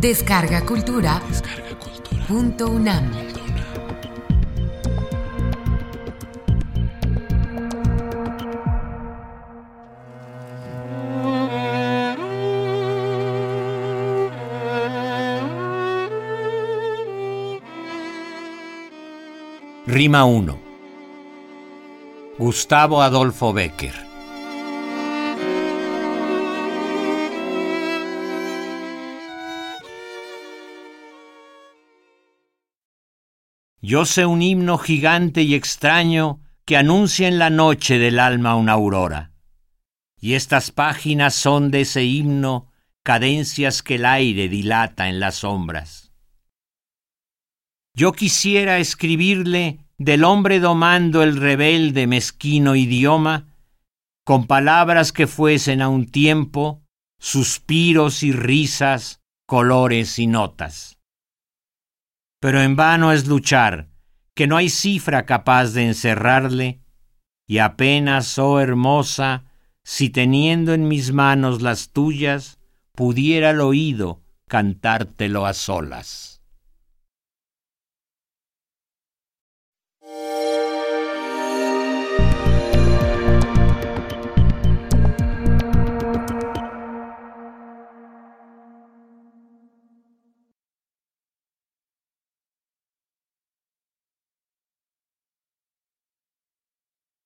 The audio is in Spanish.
Descarga Cultura. Punto UNAM. Rima 1. Gustavo Adolfo Becker. Yo sé un himno gigante y extraño que anuncia en la noche del alma una aurora. Y estas páginas son de ese himno cadencias que el aire dilata en las sombras. Yo quisiera escribirle del hombre domando el rebelde mezquino idioma, con palabras que fuesen a un tiempo suspiros y risas, colores y notas. Pero en vano es luchar, que no hay cifra capaz de encerrarle, y apenas, oh hermosa, si teniendo en mis manos las tuyas, pudiera el oído cantártelo a solas.